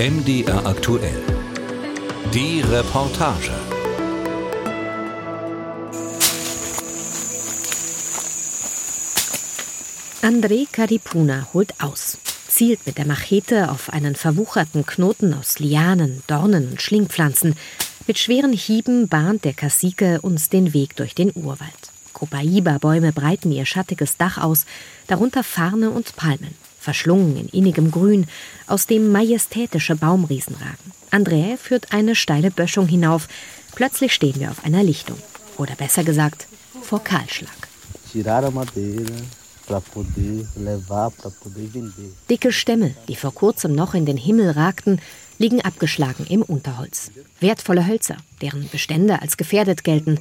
MDR aktuell. Die Reportage. André Caripuna holt aus, zielt mit der Machete auf einen verwucherten Knoten aus Lianen, Dornen und Schlingpflanzen. Mit schweren Hieben bahnt der Kassike uns den Weg durch den Urwald. Copaiba-Bäume breiten ihr schattiges Dach aus, darunter Farne und Palmen, verschlungen in innigem Grün, aus dem majestätische Baumriesen ragen. André führt eine steile Böschung hinauf. Plötzlich stehen wir auf einer Lichtung. Oder besser gesagt, vor Kahlschlag. Dicke Stämme, die vor kurzem noch in den Himmel ragten, liegen abgeschlagen im Unterholz. Wertvolle Hölzer, deren Bestände als gefährdet gelten.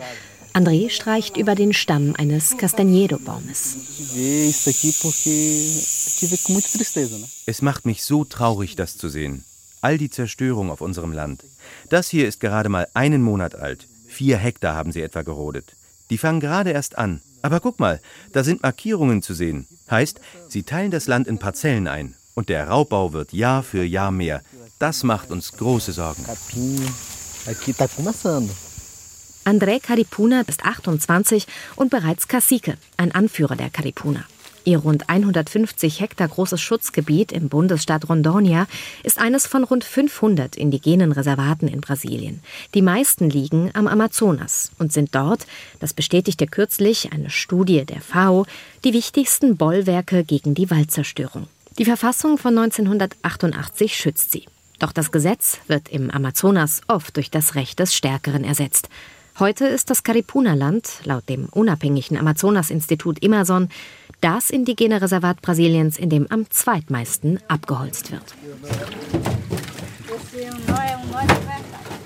André streicht über den Stamm eines Castañedo-Baumes. Es macht mich so traurig, das zu sehen. All die Zerstörung auf unserem Land. Das hier ist gerade mal einen Monat alt. Vier Hektar haben sie etwa gerodet. Die fangen gerade erst an. Aber guck mal, da sind Markierungen zu sehen. Heißt, sie teilen das Land in Parzellen ein. Und der Raubbau wird Jahr für Jahr mehr. Das macht uns große Sorgen. André Caripuna ist 28 und bereits Cacique, ein Anführer der Caripuna. Ihr rund 150 Hektar großes Schutzgebiet im Bundesstaat Rondônia ist eines von rund 500 indigenen Reservaten in Brasilien. Die meisten liegen am Amazonas und sind dort, das bestätigte kürzlich eine Studie der FAO, die wichtigsten Bollwerke gegen die Waldzerstörung. Die Verfassung von 1988 schützt sie. Doch das Gesetz wird im Amazonas oft durch das Recht des Stärkeren ersetzt. Heute ist das Caripuna-Land, laut dem unabhängigen Amazonas-Institut Immerson, das indigene Reservat Brasiliens, in dem am zweitmeisten abgeholzt wird.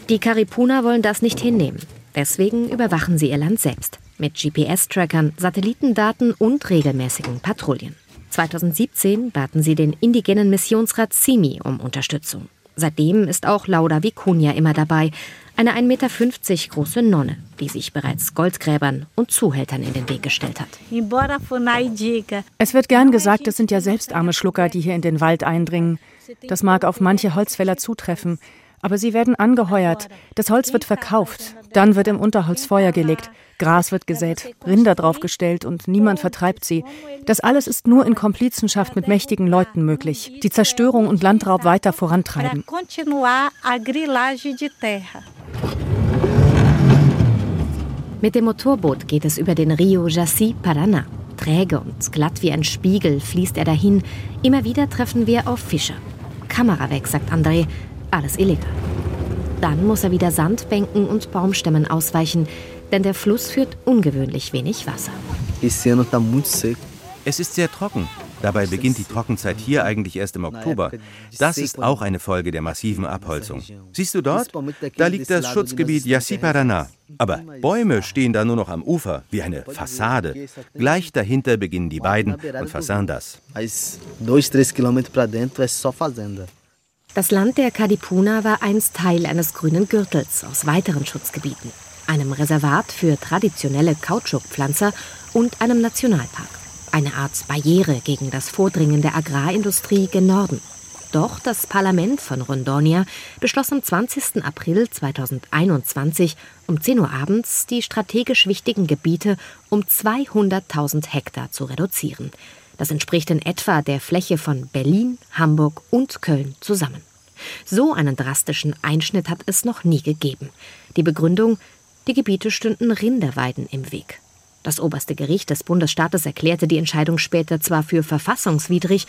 Die Caripuna wollen das nicht hinnehmen. Deswegen überwachen sie ihr Land selbst. Mit GPS-Trackern, Satellitendaten und regelmäßigen Patrouillen. 2017 baten sie den indigenen Missionsrat CIMI um Unterstützung. Seitdem ist auch Laura Vicuña immer dabei, eine 1,50 Meter große Nonne, die sich bereits Goldgräbern und Zuhältern in den Weg gestellt hat. Es wird gern gesagt, es sind ja selbst arme Schlucker, die hier in den Wald eindringen. Das mag auf manche Holzfäller zutreffen. Aber sie werden angeheuert, das Holz wird verkauft, dann wird im Unterholz Feuer gelegt, Gras wird gesät, Rinder draufgestellt und niemand vertreibt sie. Das alles ist nur in Komplizenschaft mit mächtigen Leuten möglich, die Zerstörung und Landraub weiter vorantreiben. Mit dem Motorboot geht es über den Rio Jaci Paraná. Träge und glatt wie ein Spiegel fließt er dahin. Immer wieder treffen wir auf Fischer. Kamera weg, sagt André. Alles illegal. Dann muss er wieder Sandbänken und Baumstämmen ausweichen, denn der Fluss führt ungewöhnlich wenig Wasser. Es ist sehr trocken. Dabei beginnt die Trockenzeit hier eigentlich erst im Oktober. Das ist auch eine Folge der massiven Abholzung. Siehst du dort? Da liegt das Schutzgebiet Yassiparaná. Aber Bäume stehen da nur noch am Ufer, wie eine Fassade. Gleich dahinter beginnen die Weiden und Fasandas. Das Land der Kadipuna war einst Teil eines grünen Gürtels aus weiteren Schutzgebieten, einem Reservat für traditionelle Kautschukpflanzer und einem Nationalpark. Eine Art Barriere gegen das Vordringen der Agrarindustrie gen Norden. Doch das Parlament von Rondonia beschloss am 20. April 2021 um 10 Uhr abends, die strategisch wichtigen Gebiete um 200.000 Hektar zu reduzieren. Das entspricht in etwa der Fläche von Berlin, Hamburg und Köln zusammen. So einen drastischen Einschnitt hat es noch nie gegeben. Die Begründung, die Gebiete stünden Rinderweiden im Weg. Das oberste Gericht des Bundesstaates erklärte die Entscheidung später zwar für verfassungswidrig,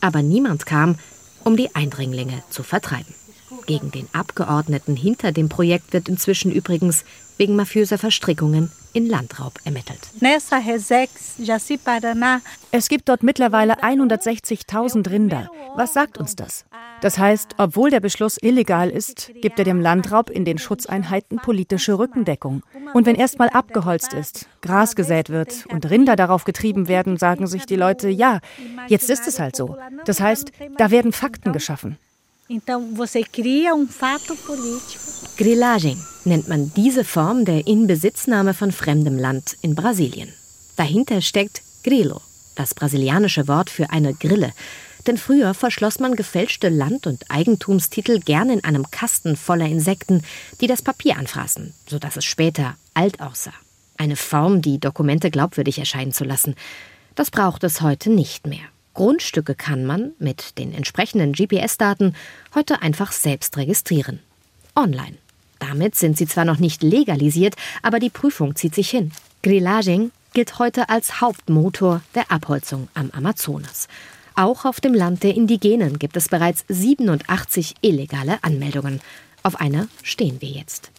aber niemand kam, um die Eindringlinge zu vertreiben. Gegen den Abgeordneten hinter dem Projekt wird inzwischen übrigens wegen mafiöser Verstrickungen in Landraub ermittelt. Es gibt dort mittlerweile 160.000 Rinder. Was sagt uns das? Das heißt, obwohl der Beschluss illegal ist, gibt er dem Landraub in den Schutzeinheiten politische Rückendeckung. Und wenn erstmal abgeholzt ist, Gras gesät wird und Rinder darauf getrieben werden, sagen sich die Leute, ja, jetzt ist es halt so. Das heißt, da werden Fakten geschaffen. Então você cria um fato político. Grillagem nennt man diese Form der Inbesitznahme von fremdem Land in Brasilien. Dahinter steckt Grilo, das brasilianische Wort für eine Grille. Denn früher verschloss man gefälschte Land- und Eigentumstitel gern in einem Kasten voller Insekten, die das Papier anfraßen, sodass es später alt aussah. Eine Form, die Dokumente glaubwürdig erscheinen zu lassen. Das braucht es heute nicht mehr. Grundstücke kann man mit den entsprechenden GPS-Daten heute einfach selbst registrieren. Online. Damit sind sie zwar noch nicht legalisiert, aber die Prüfung zieht sich hin. Grillaging gilt heute als Hauptmotor der Abholzung am Amazonas. Auch auf dem Land der Indigenen gibt es bereits 87 illegale Anmeldungen. Auf einer stehen wir jetzt.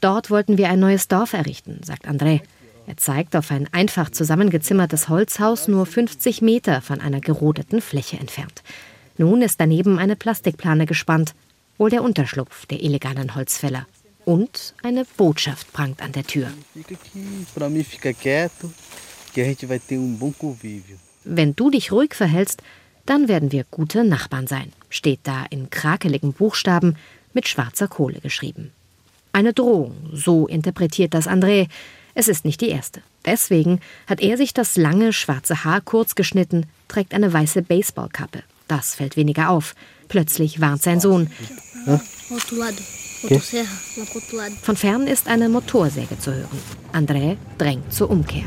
Dort wollten wir ein neues Dorf errichten, sagt André. Er zeigt auf ein einfach zusammengezimmertes Holzhaus nur 50 Meter von einer gerodeten Fläche entfernt. Nun ist daneben eine Plastikplane gespannt, wohl der Unterschlupf der illegalen Holzfäller. Und eine Botschaft prangt an der Tür. Wenn du dich ruhig verhältst, dann werden wir gute Nachbarn sein, steht da in krakeligen Buchstaben mit schwarzer Kohle geschrieben. Eine Drohung, so interpretiert das André. Es ist nicht die erste. Deswegen hat er sich das lange schwarze Haar kurz geschnitten, trägt eine weiße Baseballkappe. Das fällt weniger auf. Plötzlich warnt sein Sohn. Von fern ist eine Motorsäge zu hören. André drängt zur Umkehr.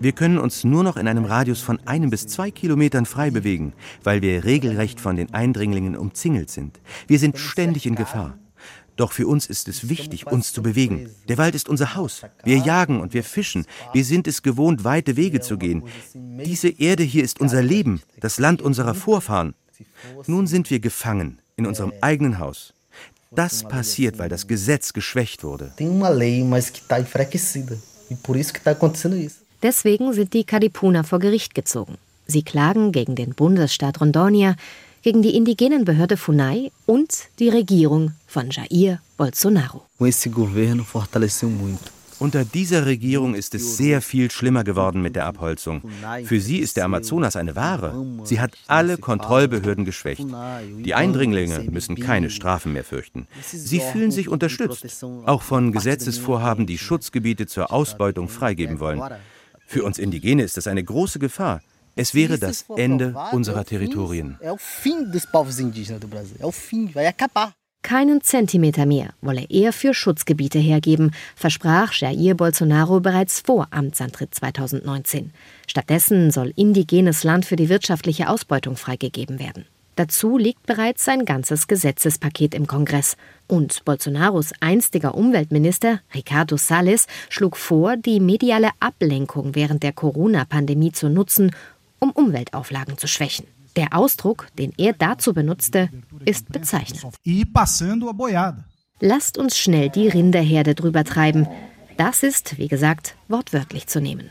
Wir können uns nur noch in einem Radius von einem bis zwei Kilometern frei bewegen, weil wir regelrecht von den Eindringlingen umzingelt sind. Wir sind ständig in Gefahr. Doch für uns ist es wichtig, uns zu bewegen. Der Wald ist unser Haus. Wir jagen und wir fischen. Wir sind es gewohnt, weite Wege zu gehen. Diese Erde hier ist unser Leben, das Land unserer Vorfahren. Nun sind wir gefangen in unserem eigenen Haus. Das passiert, weil das Gesetz geschwächt wurde. Deswegen sind die Kadipuna vor Gericht gezogen. Sie klagen gegen den Bundesstaat Rondônia, gegen die indigenen Behörde FUNAI und die Regierung von Jair Bolsonaro. Unter dieser Regierung ist es sehr viel schlimmer geworden mit der Abholzung. Für sie ist der Amazonas eine Ware. Sie hat alle Kontrollbehörden geschwächt. Die Eindringlinge müssen keine Strafen mehr fürchten. Sie fühlen sich unterstützt, auch von Gesetzesvorhaben, die Schutzgebiete zur Ausbeutung freigeben wollen. Für uns Indigene ist das eine große Gefahr. Es wäre das Ende unserer Territorien. Keinen Zentimeter mehr wolle er für Schutzgebiete hergeben, versprach Jair Bolsonaro bereits vor Amtsantritt 2019. Stattdessen soll indigenes Land für die wirtschaftliche Ausbeutung freigegeben werden. Dazu liegt bereits ein ganzes Gesetzespaket im Kongress. Und Bolsonaros einstiger Umweltminister, Ricardo Salles, schlug vor, die mediale Ablenkung während der Corona-Pandemie zu nutzen, um Umweltauflagen zu schwächen. Der Ausdruck, den er dazu benutzte, ist bezeichnend. Lasst uns schnell die Rinderherde drüber treiben. Das ist, wie gesagt, wortwörtlich zu nehmen.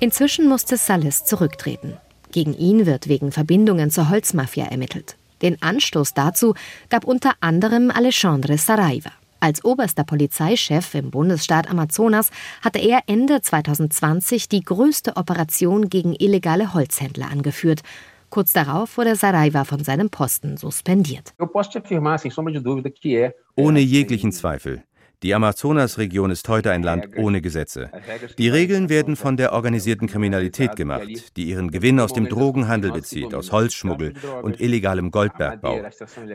Inzwischen musste Salles zurücktreten. Gegen ihn wird wegen Verbindungen zur Holzmafia ermittelt. Den Anstoß dazu gab unter anderem Alexandre Saraiva. Als oberster Polizeichef im Bundesstaat Amazonas hatte er Ende 2020 die größte Operation gegen illegale Holzhändler angeführt. Kurz darauf wurde Saraiva von seinem Posten suspendiert. Ohne jeglichen Zweifel. Die Amazonasregion ist heute ein Land ohne Gesetze. Die Regeln werden von der organisierten Kriminalität gemacht, die ihren Gewinn aus dem Drogenhandel bezieht, aus Holzschmuggel und illegalem Goldbergbau.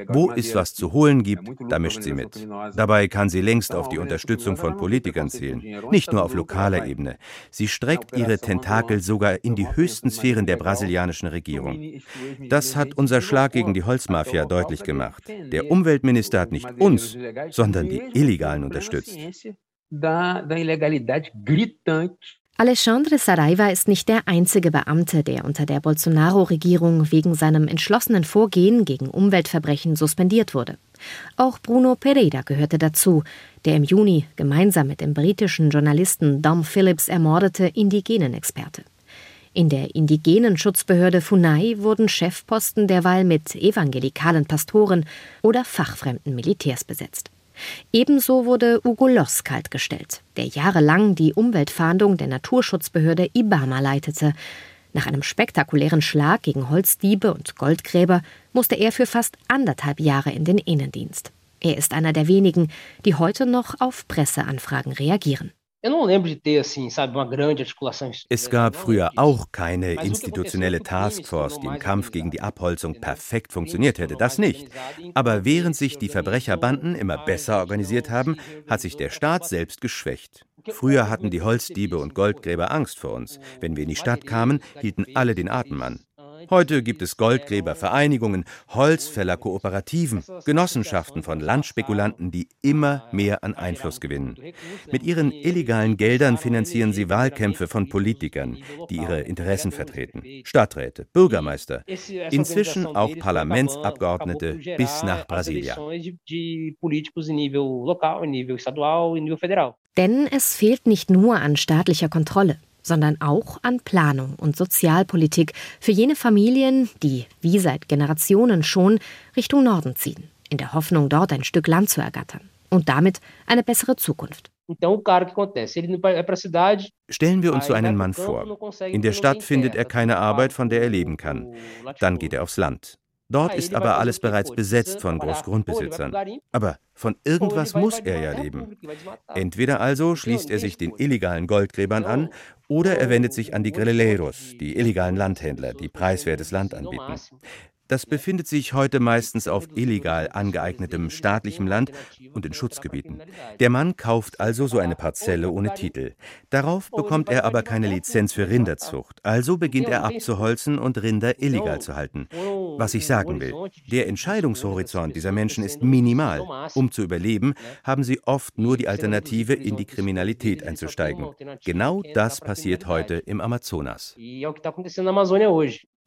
Wo es was zu holen gibt, da mischt sie mit. Dabei kann sie längst auf die Unterstützung von Politikern zählen, nicht nur auf lokaler Ebene. Sie streckt ihre Tentakel sogar in die höchsten Sphären der brasilianischen Regierung. Das hat unser Schlag gegen die Holzmafia deutlich gemacht. Der Umweltminister hat nicht uns, sondern die illegalen unterstützt. Alexandre Saraiva ist nicht der einzige Beamte, der unter der Bolsonaro-Regierung wegen seinem entschlossenen Vorgehen gegen Umweltverbrechen suspendiert wurde. Auch Bruno Pereira gehörte dazu, der im Juni gemeinsam mit dem britischen Journalisten Dom Phillips ermordete Indigenenexperte. In der indigenen Schutzbehörde Funai wurden Chefposten derweil mit evangelikalen Pastoren oder fachfremden Militärs besetzt. Ebenso wurde Ugo Loss kaltgestellt, der jahrelang die Umweltfahndung der Naturschutzbehörde Ibama leitete. Nach einem spektakulären Schlag gegen Holzdiebe und Goldgräber musste er für fast anderthalb Jahre in den Innendienst. Er ist einer der wenigen, die heute noch auf Presseanfragen reagieren. Es gab früher auch keine institutionelle Taskforce, die im Kampf gegen die Abholzung perfekt funktioniert hätte. Das nicht. Aber während sich die Verbrecherbanden immer besser organisiert haben, hat sich der Staat selbst geschwächt. Früher hatten die Holzdiebe und Goldgräber Angst vor uns. Wenn wir in die Stadt kamen, hielten alle den Atem an. Heute gibt es Goldgräbervereinigungen, Holzfällerkooperativen, Genossenschaften von Landspekulanten, die immer mehr an Einfluss gewinnen. Mit ihren illegalen Geldern finanzieren sie Wahlkämpfe von Politikern, die ihre Interessen vertreten. Stadträte, Bürgermeister, inzwischen auch Parlamentsabgeordnete bis nach Brasilia. Denn es fehlt nicht nur an staatlicher Kontrolle sondern auch an Planung und Sozialpolitik für jene Familien, die, wie seit Generationen schon, Richtung Norden ziehen, in der Hoffnung, dort ein Stück Land zu ergattern und damit eine bessere Zukunft. Stellen wir uns so einen Mann vor. In der Stadt findet er keine Arbeit, von der er leben kann. Dann geht er aufs Land. Dort ist aber alles bereits besetzt von Großgrundbesitzern. Aber von irgendwas muss er ja leben. Entweder also schließt er sich den illegalen Goldgräbern an oder er wendet sich an die Grilleros, die illegalen Landhändler, die preiswertes Land anbieten. Das befindet sich heute meistens auf illegal angeeignetem staatlichem Land und in Schutzgebieten. Der Mann kauft also so eine Parzelle ohne Titel. Darauf bekommt er aber keine Lizenz für Rinderzucht, also beginnt er abzuholzen und Rinder illegal zu halten. Was ich sagen will, der Entscheidungshorizont dieser Menschen ist minimal. Um zu überleben, haben sie oft nur die Alternative, in die Kriminalität einzusteigen. Genau das passiert heute im Amazonas.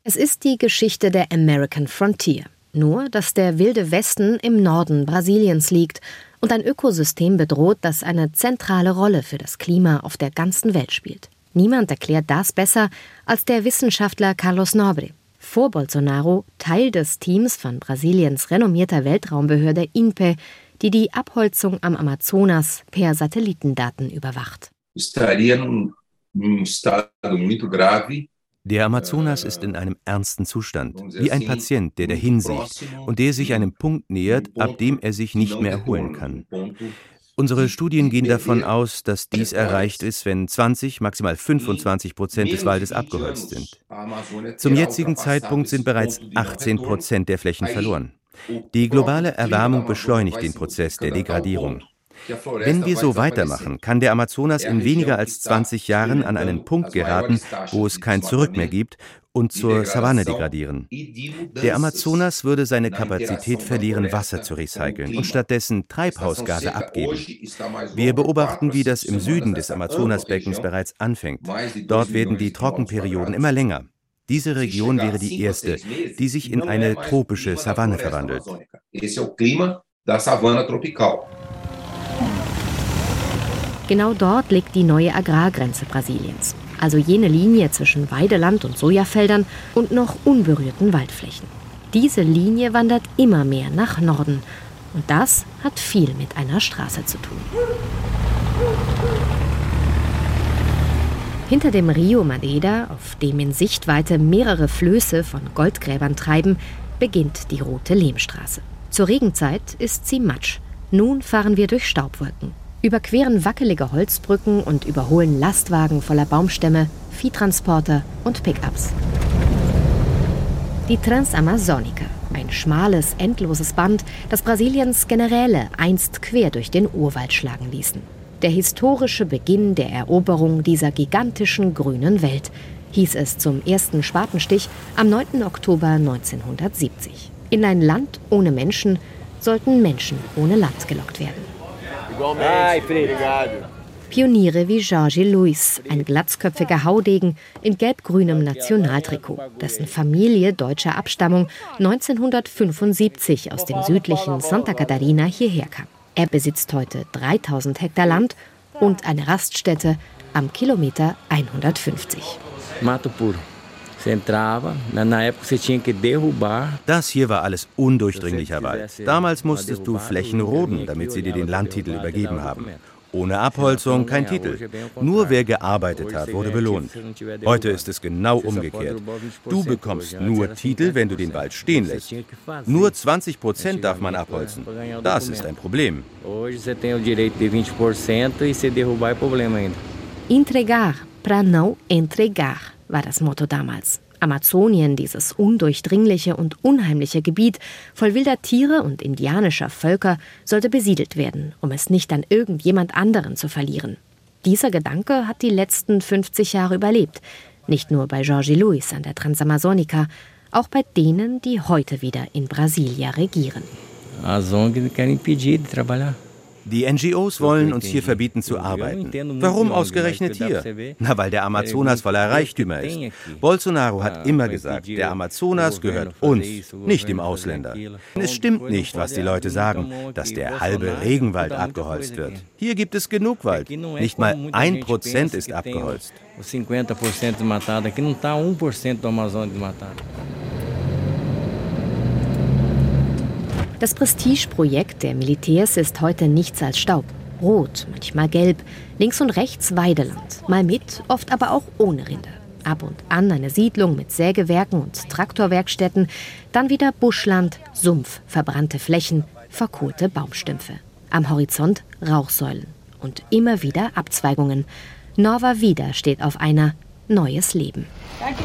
Es ist die Geschichte der American Frontier. Nur, dass der wilde Westen im Norden Brasiliens liegt und ein Ökosystem bedroht, das eine zentrale Rolle für das Klima auf der ganzen Welt spielt. Niemand erklärt das besser als der Wissenschaftler Carlos Nobre. Vor Bolsonaro Teil des Teams von Brasiliens renommierter Weltraumbehörde INPE, die die Abholzung am Amazonas per Satellitendaten überwacht. Estaria num, num estado muito grave der Amazonas ist in einem ernsten Zustand, wie ein Patient, der dahin sieht und der sich einem Punkt nähert, ab dem er sich nicht mehr erholen kann. Unsere Studien gehen davon aus, dass dies erreicht ist, wenn 20, maximal 25 Prozent des Waldes abgeholzt sind. Zum jetzigen Zeitpunkt sind bereits 18 Prozent der Flächen verloren. Die globale Erwärmung beschleunigt den Prozess der Degradierung. Wenn wir so weitermachen, kann der Amazonas in weniger als 20 Jahren an einen Punkt geraten, wo es kein Zurück mehr gibt und zur Savanne degradieren. Der Amazonas würde seine Kapazität verlieren, Wasser zu recyceln und stattdessen Treibhausgase abgeben. Wir beobachten, wie das im Süden des Amazonasbeckens bereits anfängt. Dort werden die Trockenperioden immer länger. Diese Region wäre die erste, die sich in eine tropische Savanne verwandelt. Genau dort liegt die neue Agrargrenze Brasiliens, also jene Linie zwischen Weideland und Sojafeldern und noch unberührten Waldflächen. Diese Linie wandert immer mehr nach Norden und das hat viel mit einer Straße zu tun. Hinter dem Rio Madeira, auf dem in Sichtweite mehrere Flöße von Goldgräbern treiben, beginnt die rote Lehmstraße. Zur Regenzeit ist sie matsch. Nun fahren wir durch Staubwolken überqueren wackelige Holzbrücken und überholen Lastwagen voller Baumstämme, Viehtransporter und Pickups. Die Transamazonica, ein schmales, endloses Band, das Brasiliens Generäle einst quer durch den Urwald schlagen ließen. Der historische Beginn der Eroberung dieser gigantischen grünen Welt, hieß es zum ersten Spatenstich am 9. Oktober 1970. In ein Land ohne Menschen sollten Menschen ohne Land gelockt werden. Ai, Pioniere wie Jorge Luis, ein glatzköpfiger Haudegen in gelb-grünem Nationaltrikot, dessen Familie deutscher Abstammung 1975 aus dem südlichen Santa Catarina hierher kam. Er besitzt heute 3000 Hektar Land und eine Raststätte am Kilometer 150. Mato puro. Das hier war alles undurchdringlicher Wald. Damals musstest du Flächen roden, damit sie dir den Landtitel übergeben haben. Ohne Abholzung kein Titel. Nur wer gearbeitet hat, wurde belohnt. Heute ist es genau umgekehrt. Du bekommst nur Titel, wenn du den Wald stehen lässt. Nur 20 Prozent darf man abholzen. Das ist ein Problem. Entregar para não entregar war das Motto damals. Amazonien, dieses undurchdringliche und unheimliche Gebiet voll wilder Tiere und indianischer Völker, sollte besiedelt werden, um es nicht an irgendjemand anderen zu verlieren. Dieser Gedanke hat die letzten 50 Jahre überlebt, nicht nur bei Jorge Luis an der Transamazonica, auch bei denen, die heute wieder in Brasilia regieren. As ONGs querem impedir de. Die NGOs wollen uns hier verbieten zu arbeiten. Warum ausgerechnet hier? Na, weil der Amazonas voller Reichtümer ist. Bolsonaro hat immer gesagt, der Amazonas gehört uns, nicht dem Ausländer. Es stimmt nicht, was die Leute sagen, dass der halbe Regenwald abgeholzt wird. Hier gibt es genug Wald. Nicht mal ein Prozent ist abgeholzt. 50% desmatado, aqui não está 1% do Amazonas desmatado. Das Prestigeprojekt der Militärs ist heute nichts als Staub. Rot, manchmal gelb, links und rechts Weideland, mal mit, oft aber auch ohne Rinde. Ab und an eine Siedlung mit Sägewerken und Traktorwerkstätten, dann wieder Buschland, Sumpf, verbrannte Flächen, verkohlte Baumstümpfe. Am Horizont Rauchsäulen und immer wieder Abzweigungen. Norva wieder steht auf einer Neues Leben. Danke,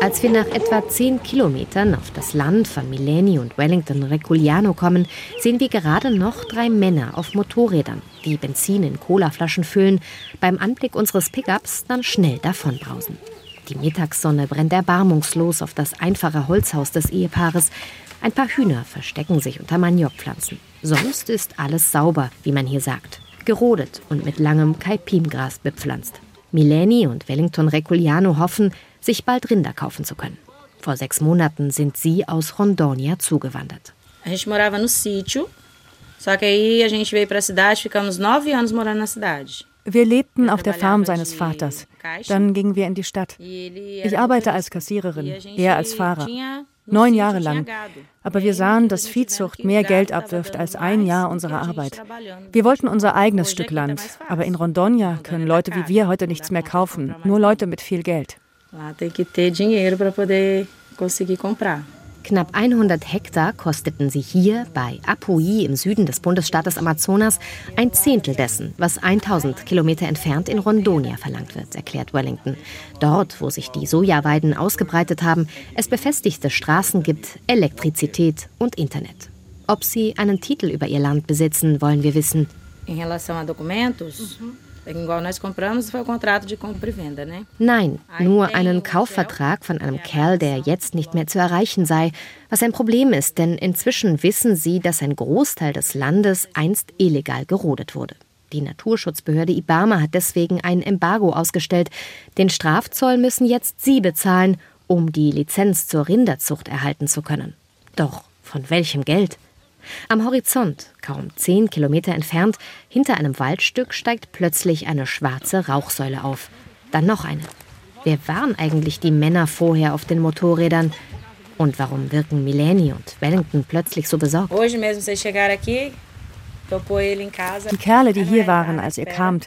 als wir nach etwa zehn Kilometern auf das Land von Mileni und Wellington Reculiano kommen, sehen wir gerade noch drei Männer auf Motorrädern, die Benzin in Colaflaschen füllen, beim Anblick unseres Pickups dann schnell davonbrausen. Die Mittagssonne brennt erbarmungslos auf das einfache Holzhaus des Ehepaares. Ein paar Hühner verstecken sich unter Maniokpflanzen. Sonst ist alles sauber, wie man hier sagt gerodet und mit langem Kaipimgras bepflanzt. Mileni und Wellington Reculiano hoffen, sich bald Rinder kaufen zu können. Vor sechs Monaten sind sie aus Rondônia zugewandert. A gente morava no sítio, só que aí a gente veio para a cidade, ficamos nove anos morando na cidade. Wir lebten auf der Farm seines Vaters. Dann gingen wir in die Stadt. Ich arbeite als Kassiererin, er als Fahrer. Neun Jahre lang. Aber wir sahen, dass Viehzucht mehr Geld abwirft als ein Jahr unserer Arbeit. Wir wollten unser eigenes Stück Land. Aber in Rondônia können Leute wie wir heute nichts mehr kaufen. Nur Leute mit viel Geld. Lá tem que ter dinheiro para poder conseguir comprar. Knapp 100 Hektar kosteten sie hier bei Apuí im Süden des Bundesstaates Amazonas ein Zehntel dessen, was 1000 Kilometer entfernt in Rondonia verlangt wird, erklärt Wellington. Dort, wo sich die Sojaweiden ausgebreitet haben, es befestigte Straßen gibt, Elektrizität und Internet. Ob sie einen Titel über ihr Land besitzen, wollen wir wissen. In relação a documentos, mhm. Nein, nur einen Kaufvertrag von einem Kerl, der jetzt nicht mehr zu erreichen sei, was ein Problem ist, denn inzwischen wissen sie, dass ein Großteil des Landes einst illegal gerodet wurde. Die Naturschutzbehörde Ibama hat deswegen ein Embargo ausgestellt. Den Strafzoll müssen jetzt sie bezahlen, um die Lizenz zur Rinderzucht erhalten zu können. Doch von welchem Geld? Am Horizont, kaum zehn Kilometer entfernt, hinter einem Waldstück steigt plötzlich eine schwarze Rauchsäule auf. Dann noch eine. Wer waren eigentlich die Männer vorher auf den Motorrädern? Und warum wirken Mileni und Wellington plötzlich so besorgt? Die Kerle, die hier waren, als ihr kamt,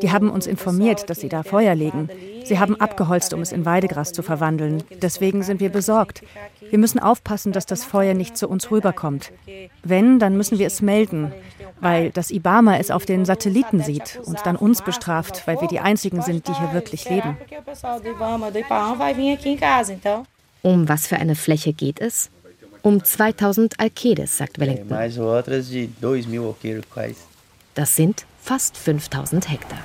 die haben uns informiert, dass sie da Feuer legen. Sie haben abgeholzt, um es in Weidegras zu verwandeln. Deswegen sind wir besorgt. Wir müssen aufpassen, dass das Feuer nicht zu uns rüberkommt. Wenn, dann müssen wir es melden, weil das Ibama es auf den Satelliten sieht und dann uns bestraft, weil wir die Einzigen sind, die hier wirklich leben. Um was für eine Fläche geht es? Um 2000 Alkedes, sagt Wellington. Das sind fast 5000 Hektar.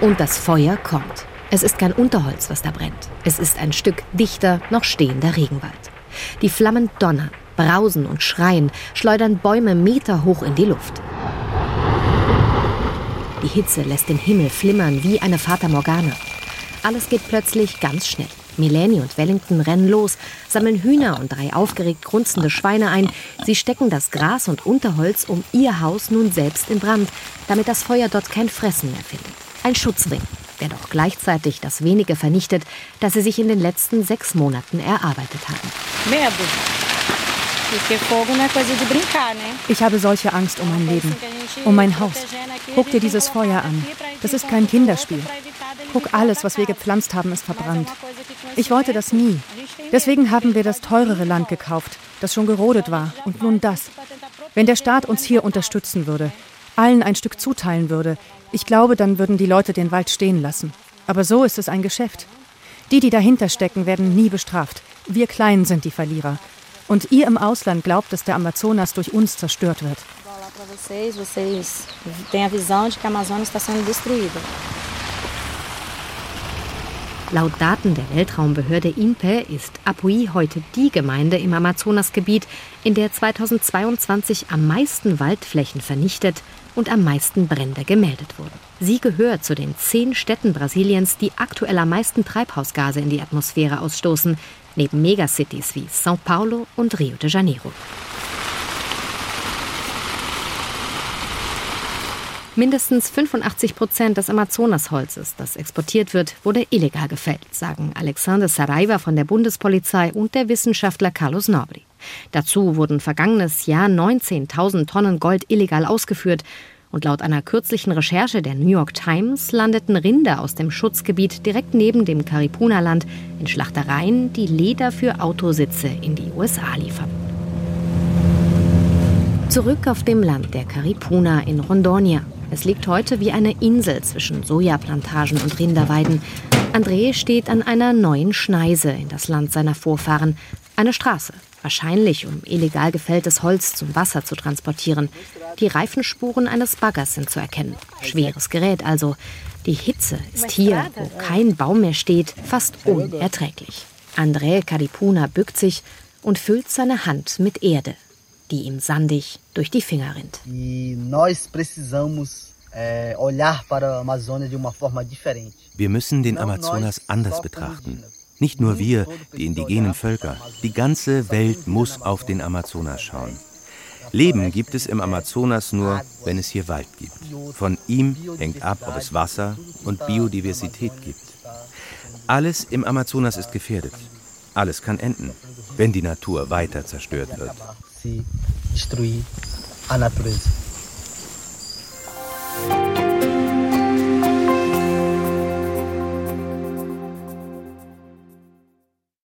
Und das Feuer kommt. Es ist kein Unterholz, was da brennt. Es ist ein Stück dichter, noch stehender Regenwald. Die Flammen donnern, brausen und schreien, schleudern Bäume meterhoch in die Luft. Die Hitze lässt den Himmel flimmern wie eine Fata Morgana. Alles geht plötzlich ganz schnell. Mileni und Wellington rennen los, sammeln Hühner und drei aufgeregt grunzende Schweine ein. Sie stecken das Gras und Unterholz um ihr Haus nun selbst in Brand, damit das Feuer dort kein Fressen mehr findet. Ein Schutzring. der doch gleichzeitig das wenige vernichtet, das sie sich in den letzten sechs Monaten erarbeitet haben. Ich habe solche Angst um mein Leben, um mein Haus. Guck dir dieses Feuer an. Das ist kein Kinderspiel. Guck, alles, was wir gepflanzt haben, ist verbrannt. Ich wollte das nie. Deswegen haben wir das teurere Land gekauft, das schon gerodet war. Und nun das. Wenn der Staat uns hier unterstützen würde, allen ein Stück zuteilen würde, ich glaube, dann würden die Leute den Wald stehen lassen. Aber so ist es ein Geschäft. Die, die dahinter stecken, werden nie bestraft. Wir Kleinen sind die Verlierer. Und ihr im Ausland glaubt, dass der Amazonas durch uns zerstört wird. Laut Daten der Weltraumbehörde INPE ist Apuí heute die Gemeinde im Amazonasgebiet, in der 2022 am meisten Waldflächen vernichtet und am meisten Brände gemeldet wurden. Sie gehört zu den zehn Städten Brasiliens, die aktuell am meisten Treibhausgase in die Atmosphäre ausstoßen, neben Megacities wie São Paulo und Rio de Janeiro. Mindestens 85 Prozent des Amazonasholzes, das exportiert wird, wurde illegal gefällt, sagen Alexander Saraiva von der Bundespolizei und der Wissenschaftler Carlos Nobri. Dazu wurden vergangenes Jahr 19.000 Tonnen Gold illegal ausgeführt. Und laut einer kürzlichen Recherche der New York Times landeten Rinder aus dem Schutzgebiet direkt neben dem Caripuna-Land in Schlachtereien, die Leder für Autositze in die USA liefern. Zurück auf dem Land der Caripuna in Rondonia. Es liegt heute wie eine Insel zwischen Sojaplantagen und Rinderweiden. André steht an einer neuen Schneise in das Land seiner Vorfahren. Eine Straße, wahrscheinlich um illegal gefälltes Holz zum Wasser zu transportieren. Die Reifenspuren eines Baggers sind zu erkennen. Schweres Gerät also. Die Hitze ist hier, wo kein Baum mehr steht, fast unerträglich. André Caripuna bückt sich und füllt seine Hand mit Erde die ihm sandig durch die Finger rinnt. Wir müssen den Amazonas anders betrachten. Nicht nur wir, die indigenen Völker. Die ganze Welt muss auf den Amazonas schauen. Leben gibt es im Amazonas nur, wenn es hier Wald gibt. Von ihm hängt ab, ob es Wasser und Biodiversität gibt. Alles im Amazonas ist gefährdet. Alles kann enden, wenn die Natur weiter zerstört wird